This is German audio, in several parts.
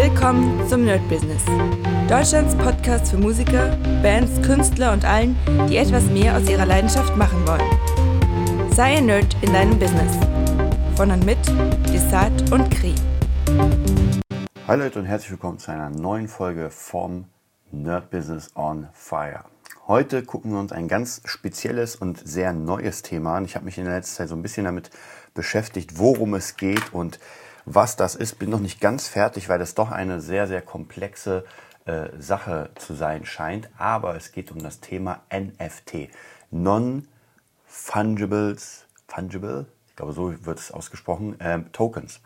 Willkommen zum Nerd Business. Deutschlands Podcast für Musiker, Bands, Künstler und allen, die etwas mehr aus ihrer Leidenschaft machen wollen. Sei ein Nerd in deinem Business. Von und mit Desart und Kri. Hallo Leute und herzlich willkommen zu einer neuen Folge vom Nerd Business on Fire. Heute gucken wir uns ein ganz spezielles und sehr neues Thema an. Ich habe mich in der letzten Zeit so ein bisschen damit beschäftigt, worum es geht und was das ist. Bin noch nicht ganz fertig, weil das doch eine sehr, sehr komplexe äh, Sache zu sein scheint. Aber es geht um das Thema NFT. Non-Fungibles, Fungible, ich glaube so wird es ausgesprochen, äh, Tokens.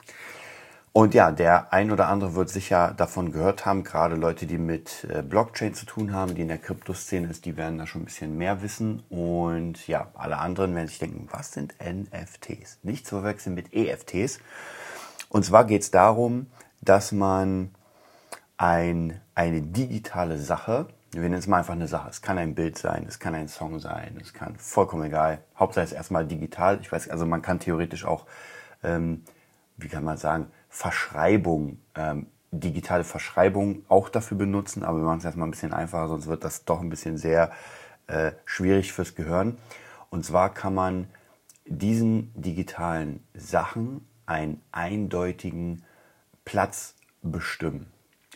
Und ja, der ein oder andere wird sicher davon gehört haben, gerade Leute, die mit äh, Blockchain zu tun haben, die in der Kryptoszene ist, die werden da schon ein bisschen mehr wissen. Und ja, alle anderen werden sich denken, was sind NFTs? Nicht zu verwechseln mit EFTs. Und zwar geht es darum, dass man ein, eine digitale Sache, wir nennen es mal einfach eine Sache, es kann ein Bild sein, es kann ein Song sein, es kann vollkommen egal. Hauptsache es ist erstmal digital. Ich weiß, also man kann theoretisch auch, ähm, wie kann man sagen, Verschreibung, ähm, digitale Verschreibung auch dafür benutzen, aber wir machen es erstmal ein bisschen einfacher, sonst wird das doch ein bisschen sehr äh, schwierig fürs Gehirn. Und zwar kann man diesen digitalen Sachen einen eindeutigen Platz bestimmen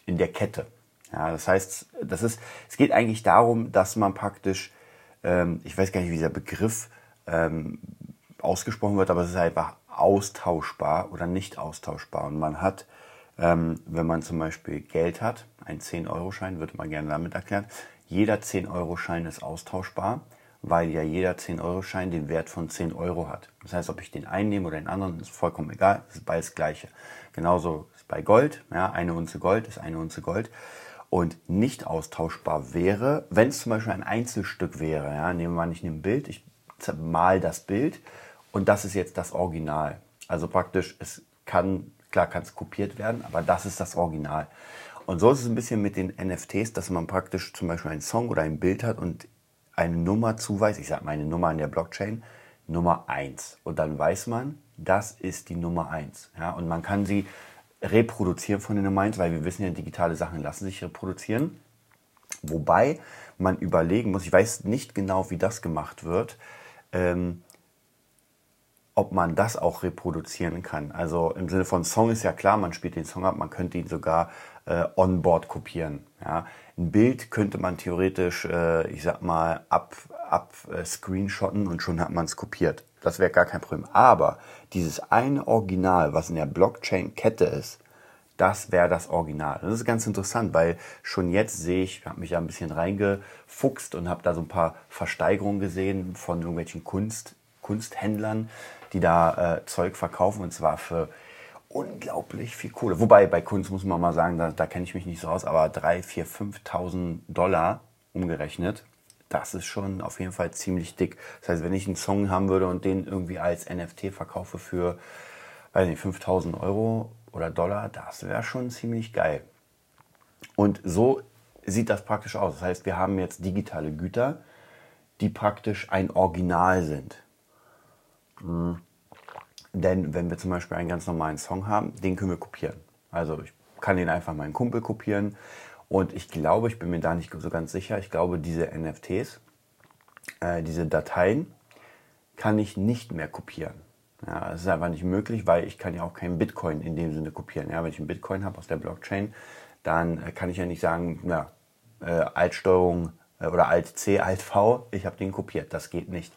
in der Kette. Ja, das heißt, das ist, es geht eigentlich darum, dass man praktisch, ähm, ich weiß gar nicht, wie dieser Begriff ähm, ausgesprochen wird, aber es ist einfach austauschbar oder nicht austauschbar. Und man hat, ähm, wenn man zum Beispiel Geld hat, ein 10-Euro-Schein, würde man gerne damit erklären, jeder 10-Euro-Schein ist austauschbar, weil ja jeder 10-Euro-Schein den Wert von 10 Euro hat. Das heißt, ob ich den einnehme oder den anderen, ist vollkommen egal, das ist beides gleiche. Genauso ist bei Gold, ja, eine Unze Gold ist eine Unze Gold. Und nicht austauschbar wäre, wenn es zum Beispiel ein Einzelstück wäre, ja, nehmen wir mal nicht ein Bild, ich mal das Bild und das ist jetzt das Original. Also praktisch, es kann, klar kann es kopiert werden, aber das ist das Original. Und so ist es ein bisschen mit den NFTs, dass man praktisch zum Beispiel einen Song oder ein Bild hat und eine Nummer zuweist. Ich sage meine Nummer in der Blockchain, Nummer 1. Und dann weiß man, das ist die Nummer 1. Ja, und man kann sie reproduzieren von der Nummer 1, weil wir wissen ja, digitale Sachen lassen sich reproduzieren. Wobei man überlegen muss, ich weiß nicht genau, wie das gemacht wird, ähm, ob man das auch reproduzieren kann. Also im Sinne von Song ist ja klar, man spielt den Song ab, man könnte ihn sogar äh, on-board kopieren. Ja. Ein Bild könnte man theoretisch, äh, ich sag mal, ab, ab äh, screenshotten und schon hat man es kopiert. Das wäre gar kein Problem. Aber dieses eine Original, was in der Blockchain-Kette ist, das wäre das Original. Das ist ganz interessant, weil schon jetzt sehe ich, habe mich ja ein bisschen reingefuchst und habe da so ein paar Versteigerungen gesehen von irgendwelchen Kunst, Kunsthändlern, die da äh, Zeug verkaufen und zwar für unglaublich viel Kohle. Wobei bei Kunst muss man mal sagen, da, da kenne ich mich nicht so aus, aber 3, 4, 5.000 Dollar umgerechnet, das ist schon auf jeden Fall ziemlich dick. Das heißt, wenn ich einen Song haben würde und den irgendwie als NFT verkaufe für, weiß nicht, 5.000 Euro oder Dollar, das wäre schon ziemlich geil. Und so sieht das praktisch aus. Das heißt, wir haben jetzt digitale Güter, die praktisch ein Original sind. Mhm. Denn wenn wir zum Beispiel einen ganz normalen Song haben, den können wir kopieren. Also ich kann den einfach meinen Kumpel kopieren. Und ich glaube, ich bin mir da nicht so ganz sicher, ich glaube, diese NFTs, äh, diese Dateien, kann ich nicht mehr kopieren. Ja, das ist einfach nicht möglich, weil ich kann ja auch keinen Bitcoin in dem Sinne kopieren. Ja, wenn ich einen Bitcoin habe aus der Blockchain, dann äh, kann ich ja nicht sagen, ja, äh, Altsteuerung äh, oder Alt-C, Alt-V, ich habe den kopiert. Das geht nicht.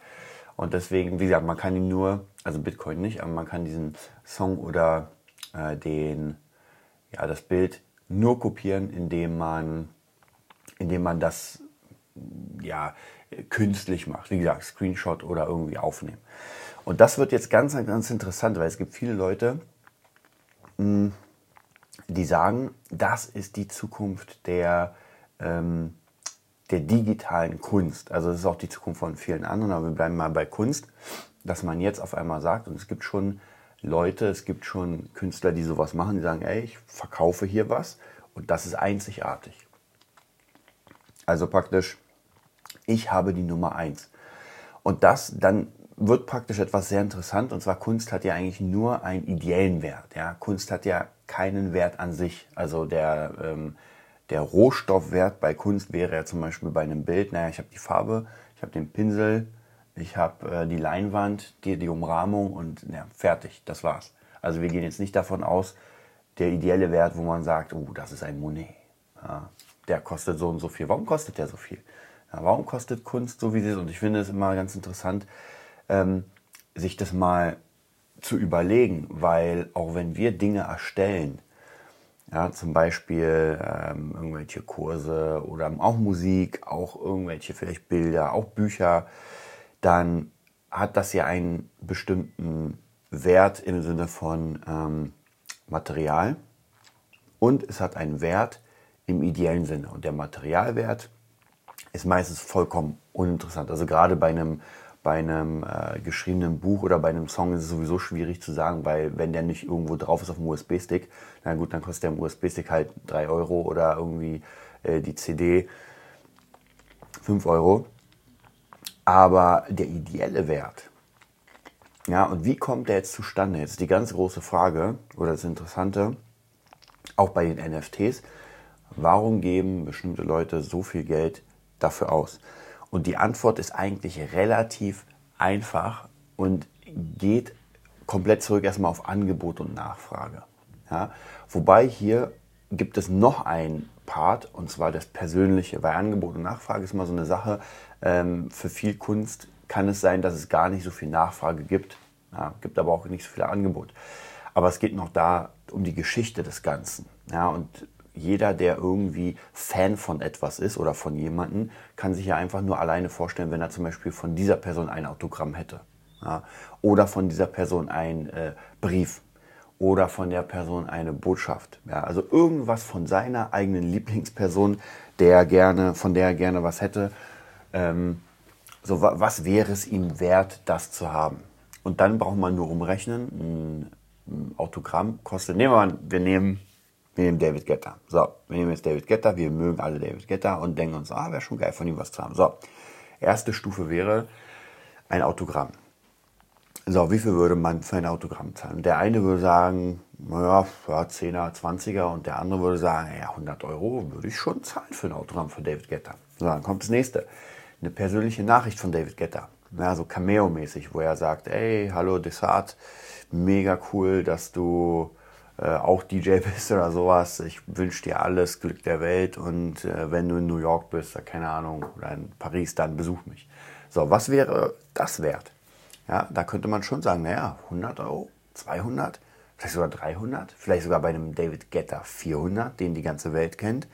Und deswegen, wie gesagt, man kann ihn nur, also Bitcoin nicht, aber man kann diesen Song oder äh, den, ja, das Bild nur kopieren, indem man, indem man das ja, künstlich macht. Wie gesagt, Screenshot oder irgendwie aufnehmen. Und das wird jetzt ganz, ganz interessant, weil es gibt viele Leute, hm, die sagen, das ist die Zukunft der, ähm, der digitalen Kunst. Also das ist auch die Zukunft von vielen anderen, aber wir bleiben mal bei Kunst, dass man jetzt auf einmal sagt, und es gibt schon Leute, es gibt schon Künstler, die sowas machen, die sagen, ey, ich verkaufe hier was und das ist einzigartig. Also praktisch, ich habe die Nummer eins. Und das dann wird praktisch etwas sehr interessant und zwar Kunst hat ja eigentlich nur einen ideellen Wert. Ja? Kunst hat ja keinen Wert an sich. Also der, ähm, der Rohstoffwert bei Kunst wäre ja zum Beispiel bei einem Bild, naja, ich habe die Farbe, ich habe den Pinsel, ich habe äh, die Leinwand, die, die Umrahmung und ja, fertig, das war's. Also wir gehen jetzt nicht davon aus, der ideelle Wert, wo man sagt, oh, das ist ein Monet. Ja, der kostet so und so viel. Warum kostet der so viel? Ja, warum kostet Kunst so, wie sie ist? Und ich finde es immer ganz interessant, ähm, sich das mal zu überlegen, weil auch wenn wir Dinge erstellen, ja, zum Beispiel ähm, irgendwelche Kurse oder auch Musik, auch irgendwelche vielleicht Bilder, auch Bücher, dann hat das ja einen bestimmten Wert im Sinne von ähm, Material und es hat einen Wert im ideellen Sinne. Und der Materialwert ist meistens vollkommen uninteressant. Also gerade bei einem, bei einem äh, geschriebenen Buch oder bei einem Song ist es sowieso schwierig zu sagen, weil wenn der nicht irgendwo drauf ist auf dem USB-Stick, na gut, dann kostet der USB-Stick halt 3 Euro oder irgendwie äh, die CD 5 Euro. Aber der ideelle Wert, ja, und wie kommt der jetzt zustande? Jetzt die ganz große Frage oder das Interessante, auch bei den NFTs, warum geben bestimmte Leute so viel Geld dafür aus? Und die Antwort ist eigentlich relativ einfach und geht komplett zurück erstmal auf Angebot und Nachfrage. Ja? Wobei hier gibt es noch ein Part, und zwar das Persönliche, weil Angebot und Nachfrage ist immer so eine Sache. Ähm, für viel Kunst kann es sein, dass es gar nicht so viel Nachfrage gibt, ja, gibt aber auch nicht so viel Angebot. Aber es geht noch da um die Geschichte des Ganzen. Ja, und jeder, der irgendwie Fan von etwas ist oder von jemandem, kann sich ja einfach nur alleine vorstellen, wenn er zum Beispiel von dieser Person ein Autogramm hätte. Ja, oder von dieser Person ein äh, Brief oder von der Person eine Botschaft. Ja, also irgendwas von seiner eigenen Lieblingsperson, der gerne, von der er gerne was hätte. Ähm, so, was wäre es ihm wert, das zu haben? Und dann braucht man nur umrechnen. Ein, Autogramm kostet, nehmen wir mal, wir nehmen, wir nehmen David Guetta. So, wir nehmen jetzt David Guetta, wir mögen alle David Guetta und denken uns, ah, wäre schon geil von ihm was zu haben. So, erste Stufe wäre ein Autogramm. So, wie viel würde man für ein Autogramm zahlen? Der eine würde sagen, naja, 10er, 20er und der andere würde sagen, ja, 100 Euro würde ich schon zahlen für ein Autogramm von David Guetta. So, dann kommt das nächste. Eine persönliche Nachricht von David Guetta. Ja, so Cameo-mäßig, wo er sagt, ey, hallo Desart, mega cool, dass du äh, auch DJ bist oder sowas. Ich wünsche dir alles Glück der Welt und äh, wenn du in New York bist, keine Ahnung, oder in Paris, dann besuch mich. So, was wäre das wert? Ja, da könnte man schon sagen, naja, 100 Euro, 200, vielleicht sogar 300, vielleicht sogar bei einem David Guetta 400, den die ganze Welt kennt.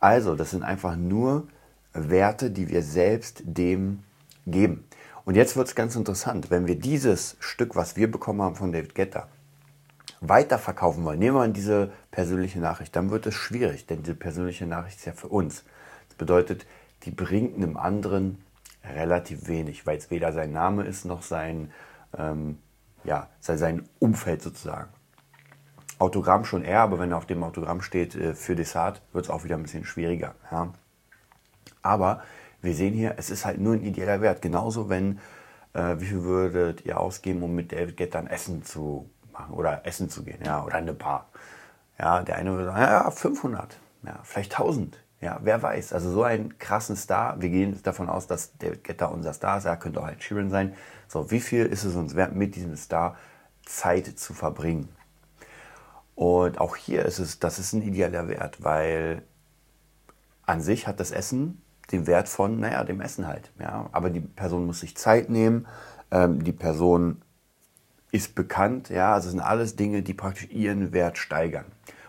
Also, das sind einfach nur Werte, die wir selbst dem geben. Und jetzt wird es ganz interessant, wenn wir dieses Stück, was wir bekommen haben von David Guetta, weiterverkaufen wollen, nehmen wir mal diese persönliche Nachricht, dann wird es schwierig, denn diese persönliche Nachricht ist ja für uns. Das bedeutet, die bringt einem anderen relativ wenig, weil es weder sein Name ist noch sein, ähm, ja, sein Umfeld sozusagen. Autogramm schon eher, aber wenn auf dem Autogramm steht äh, für Desart, wird es auch wieder ein bisschen schwieriger. Ja. Aber wir sehen hier, es ist halt nur ein ideeller Wert. Genauso, wenn, äh, wie viel würdet ihr ausgeben, um mit David Guetta ein Essen zu machen oder essen zu gehen, ja, oder eine Bar. Ja, der eine würde sagen, ja, 500, ja, vielleicht 1000. Ja, wer weiß. Also so einen krassen Star. Wir gehen davon aus, dass David Guetta unser Star ist. Er könnte auch ein Sheeran sein. So, wie viel ist es uns wert, mit diesem Star Zeit zu verbringen? Und auch hier ist es, das ist ein idealer Wert, weil an sich hat das Essen den Wert von, naja, dem Essen halt. Ja. Aber die Person muss sich Zeit nehmen. Ähm, die Person ist bekannt. Ja, also sind alles Dinge, die praktisch ihren Wert steigern.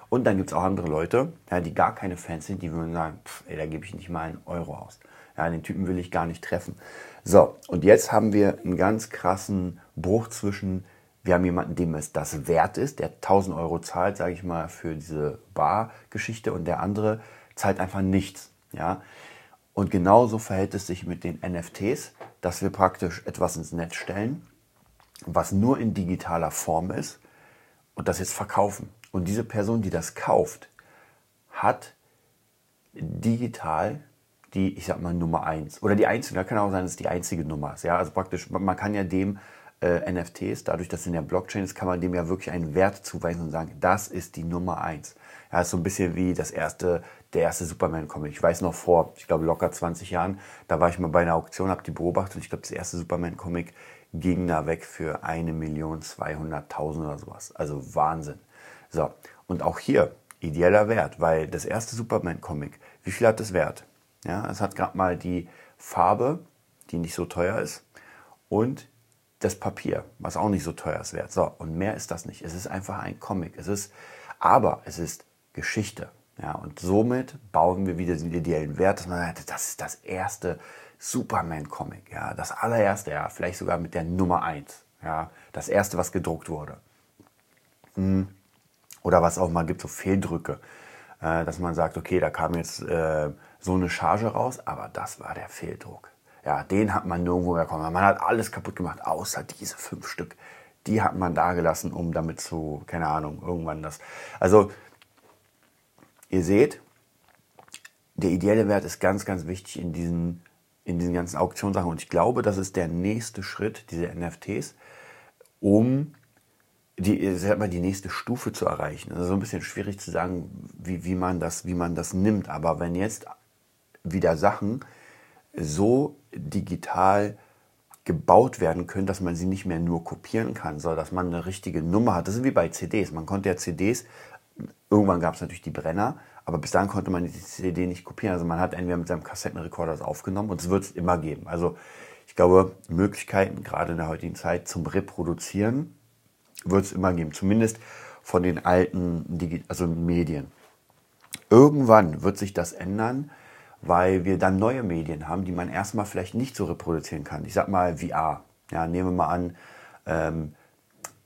Und dann gibt es auch andere Leute, ja, die gar keine Fans sind, die würden sagen, pff, ey, da gebe ich nicht mal einen Euro aus. Ja, den Typen will ich gar nicht treffen. So, und jetzt haben wir einen ganz krassen Bruch zwischen, wir haben jemanden, dem es das wert ist, der 1000 Euro zahlt, sage ich mal, für diese Bar-Geschichte und der andere zahlt einfach nichts. Ja, und genauso verhält es sich mit den NFTs, dass wir praktisch etwas ins Netz stellen, was nur in digitaler Form ist und das jetzt verkaufen. Und diese Person, die das kauft, hat digital die, ich sag mal, Nummer 1. Oder die einzige, da kann auch sein, dass es die einzige Nummer ist. Ja, also praktisch, man kann ja dem äh, NFTs, dadurch, dass es in der Blockchain ist, kann man dem ja wirklich einen Wert zuweisen und sagen, das ist die Nummer 1. Ja, ist so ein bisschen wie das erste, der erste Superman-Comic. Ich weiß noch vor, ich glaube locker 20 Jahren, da war ich mal bei einer Auktion, habe die beobachtet und ich glaube, das erste Superman-Comic ging da weg für 1.200.000 oder sowas. Also Wahnsinn. So, und auch hier ideeller Wert, weil das erste Superman-Comic, wie viel hat das Wert? Ja, es hat gerade mal die Farbe, die nicht so teuer ist, und das Papier, was auch nicht so teuer ist wert. So, und mehr ist das nicht. Es ist einfach ein Comic. Es ist, aber es ist Geschichte. Ja, und somit bauen wir wieder den ideellen Wert, dass man sagt, das ist das erste Superman-Comic. Ja, das allererste, ja, vielleicht sogar mit der Nummer 1. Ja, das erste, was gedruckt wurde. Hm. Oder was auch mal gibt, so Fehldrücke. Äh, dass man sagt, okay, da kam jetzt äh, so eine Charge raus, aber das war der Fehldruck. Ja, den hat man nirgendwo bekommen. Man hat alles kaputt gemacht, außer diese fünf Stück. Die hat man da gelassen, um damit zu, keine Ahnung, irgendwann das. Also, ihr seht, der ideelle Wert ist ganz, ganz wichtig in diesen, in diesen ganzen Auktionssachen. Und ich glaube, das ist der nächste Schritt, diese NFTs, um die, sag mal, die nächste Stufe zu erreichen. Also so ein bisschen schwierig zu sagen, wie, wie, man das, wie man das nimmt. Aber wenn jetzt wieder Sachen so digital gebaut werden können, dass man sie nicht mehr nur kopieren kann, sondern dass man eine richtige Nummer hat. Das ist wie bei CDs. Man konnte ja CDs, irgendwann gab es natürlich die Brenner, aber bis dahin konnte man die CD nicht kopieren. Also man hat entweder mit seinem Kassettenrekorder das aufgenommen und es wird es immer geben. Also ich glaube, Möglichkeiten, gerade in der heutigen Zeit, zum Reproduzieren wird es immer geben. Zumindest von den alten Digi also Medien. Irgendwann wird sich das ändern, weil wir dann neue Medien haben, die man erstmal vielleicht nicht so reproduzieren kann. Ich sag mal VR. Ja, nehmen wir mal an, ähm,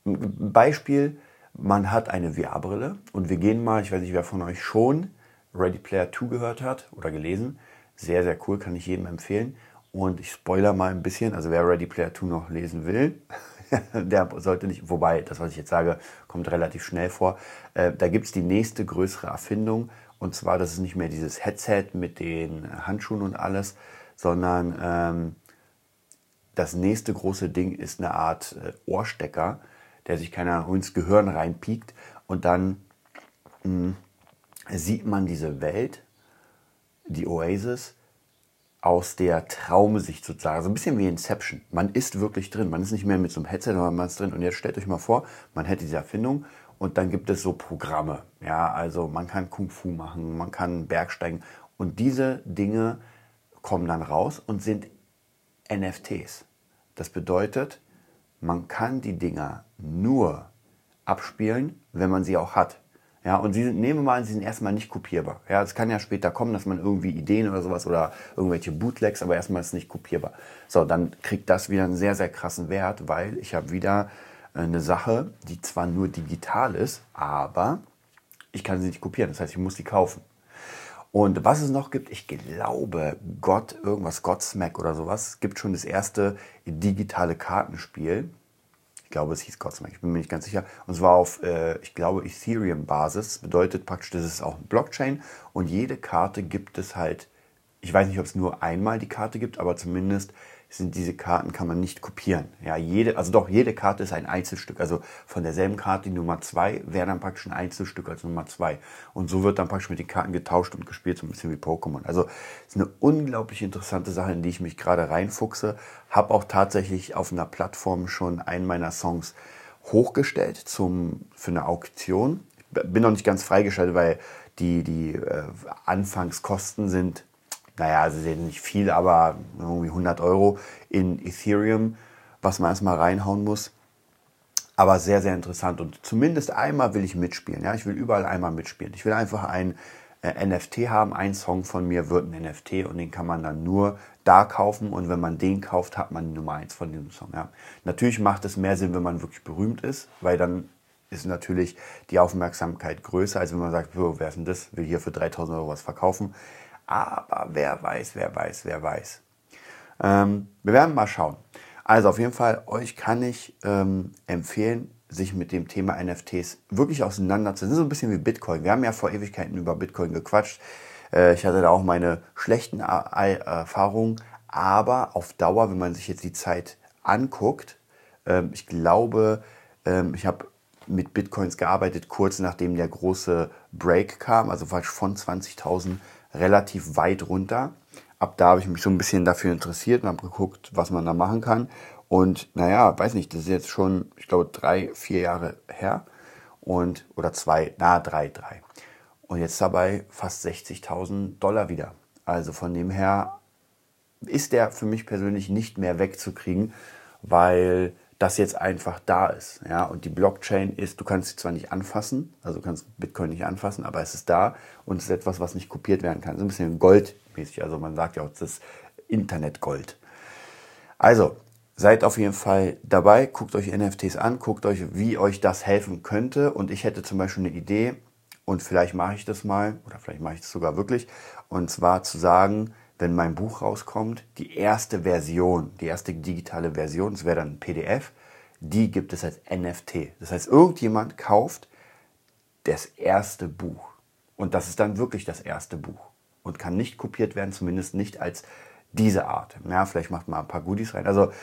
Beispiel, man hat eine VR-Brille und wir gehen mal, ich weiß nicht, wer von euch schon Ready Player 2 gehört hat oder gelesen. Sehr, sehr cool, kann ich jedem empfehlen. Und ich spoiler mal ein bisschen, also wer Ready Player 2 noch lesen will, der sollte nicht, wobei, das, was ich jetzt sage, kommt relativ schnell vor. Äh, da gibt es die nächste größere Erfindung und zwar, das ist nicht mehr dieses Headset mit den Handschuhen und alles, sondern ähm, das nächste große Ding ist eine Art äh, Ohrstecker, der sich keiner ins Gehirn reinpiekt und dann mh, hm, sieht man diese Welt, die Oasis, aus der Traumsicht sozusagen. So ein bisschen wie Inception. Man ist wirklich drin. Man ist nicht mehr mit so einem Headset, sondern man ist drin. Und jetzt stellt euch mal vor, man hätte diese Erfindung und dann gibt es so Programme. Ja, also man kann Kung Fu machen, man kann Bergsteigen. Und diese Dinge kommen dann raus und sind NFTs. Das bedeutet, man kann die Dinger nur abspielen, wenn man sie auch hat. Ja, und sie sind, nehmen wir mal sie sind erstmal nicht kopierbar. Ja, es kann ja später kommen, dass man irgendwie Ideen oder sowas oder irgendwelche Bootlegs, aber erstmal ist es nicht kopierbar. So, dann kriegt das wieder einen sehr, sehr krassen Wert, weil ich habe wieder eine Sache, die zwar nur digital ist, aber ich kann sie nicht kopieren. Das heißt, ich muss die kaufen. Und was es noch gibt, ich glaube, Gott, irgendwas, Godsmack oder sowas, gibt schon das erste digitale Kartenspiel glaube, es hieß Godsmack, ich bin mir nicht ganz sicher. Und zwar auf, äh, ich glaube, Ethereum-Basis. Bedeutet praktisch, das ist auch ein Blockchain und jede Karte gibt es halt, ich weiß nicht, ob es nur einmal die Karte gibt, aber zumindest sind diese Karten kann man nicht kopieren. Ja, jede, also doch, jede Karte ist ein Einzelstück. Also von derselben Karte, die Nummer 2, wäre dann praktisch ein Einzelstück als Nummer 2. Und so wird dann praktisch mit den Karten getauscht und gespielt, so ein bisschen wie Pokémon. Also ist eine unglaublich interessante Sache, in die ich mich gerade reinfuchse. Habe auch tatsächlich auf einer Plattform schon einen meiner Songs hochgestellt zum, für eine Auktion. Bin noch nicht ganz freigeschaltet, weil die, die äh, Anfangskosten sind naja, sie sehen nicht viel, aber irgendwie 100 Euro in Ethereum, was man erstmal reinhauen muss. Aber sehr, sehr interessant. Und zumindest einmal will ich mitspielen. Ja, ich will überall einmal mitspielen. Ich will einfach ein äh, NFT haben. Ein Song von mir wird ein NFT und den kann man dann nur da kaufen. Und wenn man den kauft, hat man die Nummer eins von diesem Song. Ja. Natürlich macht es mehr Sinn, wenn man wirklich berühmt ist, weil dann ist natürlich die Aufmerksamkeit größer, als wenn man sagt, wer ist denn das? Will hier für 3000 Euro was verkaufen. Aber wer weiß, wer weiß, wer weiß. Ähm, wir werden mal schauen. Also auf jeden Fall, euch kann ich ähm, empfehlen, sich mit dem Thema NFTs wirklich auseinanderzusetzen. So ein bisschen wie Bitcoin. Wir haben ja vor Ewigkeiten über Bitcoin gequatscht. Äh, ich hatte da auch meine schlechten Erfahrungen, aber auf Dauer, wenn man sich jetzt die Zeit anguckt, ähm, ich glaube, ähm, ich habe mit Bitcoins gearbeitet, kurz nachdem der große Break kam, also von 20.000 relativ weit runter. Ab da habe ich mich so ein bisschen dafür interessiert und habe geguckt, was man da machen kann. Und naja, weiß nicht, das ist jetzt schon, ich glaube, drei, vier Jahre her. Und, oder zwei, na, drei, drei. Und jetzt dabei fast 60.000 Dollar wieder. Also von dem her ist der für mich persönlich nicht mehr wegzukriegen, weil das jetzt einfach da ist. Ja? Und die Blockchain ist, du kannst sie zwar nicht anfassen, also du kannst Bitcoin nicht anfassen, aber es ist da und es ist etwas, was nicht kopiert werden kann. So ein bisschen goldmäßig. Also man sagt ja auch, es ist Internetgold. Also, seid auf jeden Fall dabei, guckt euch NFTs an, guckt euch, wie euch das helfen könnte. Und ich hätte zum Beispiel eine Idee, und vielleicht mache ich das mal, oder vielleicht mache ich das sogar wirklich, und zwar zu sagen, wenn mein Buch rauskommt, die erste Version, die erste digitale Version, das wäre dann ein PDF, die gibt es als NFT. Das heißt, irgendjemand kauft das erste Buch. Und das ist dann wirklich das erste Buch. Und kann nicht kopiert werden, zumindest nicht als diese Art. Ja, vielleicht macht man ein paar Goodies rein. Also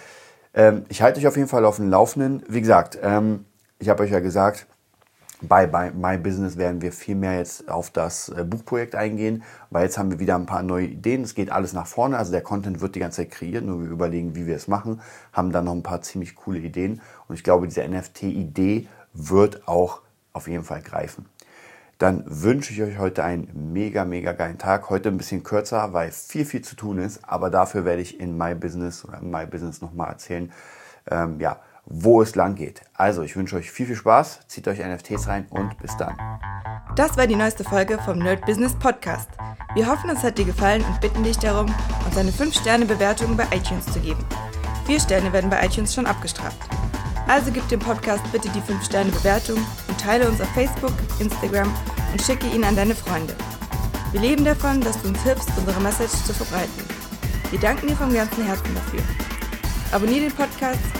ähm, ich halte euch auf jeden Fall auf dem Laufenden. Wie gesagt, ähm, ich habe euch ja gesagt, bei, bei My Business werden wir viel mehr jetzt auf das äh, Buchprojekt eingehen, weil jetzt haben wir wieder ein paar neue Ideen. Es geht alles nach vorne, also der Content wird die ganze Zeit kreiert, nur wir überlegen, wie wir es machen, haben dann noch ein paar ziemlich coole Ideen und ich glaube, diese NFT-Idee wird auch auf jeden Fall greifen. Dann wünsche ich euch heute einen mega, mega geilen Tag. Heute ein bisschen kürzer, weil viel, viel zu tun ist, aber dafür werde ich in My Business oder in My Business nochmal erzählen, ähm, ja, wo es lang geht. Also, ich wünsche euch viel, viel Spaß, zieht euch NFTs rein und bis dann. Das war die neueste Folge vom Nerd Business Podcast. Wir hoffen, es hat dir gefallen und bitten dich darum, uns eine 5-Sterne-Bewertung bei iTunes zu geben. Vier Sterne werden bei iTunes schon abgestraft. Also gib dem Podcast bitte die 5-Sterne-Bewertung und teile uns auf Facebook, Instagram und schicke ihn an deine Freunde. Wir leben davon, dass du uns hilfst, unsere Message zu verbreiten. Wir danken dir vom ganzen Herzen dafür. Abonnier den Podcast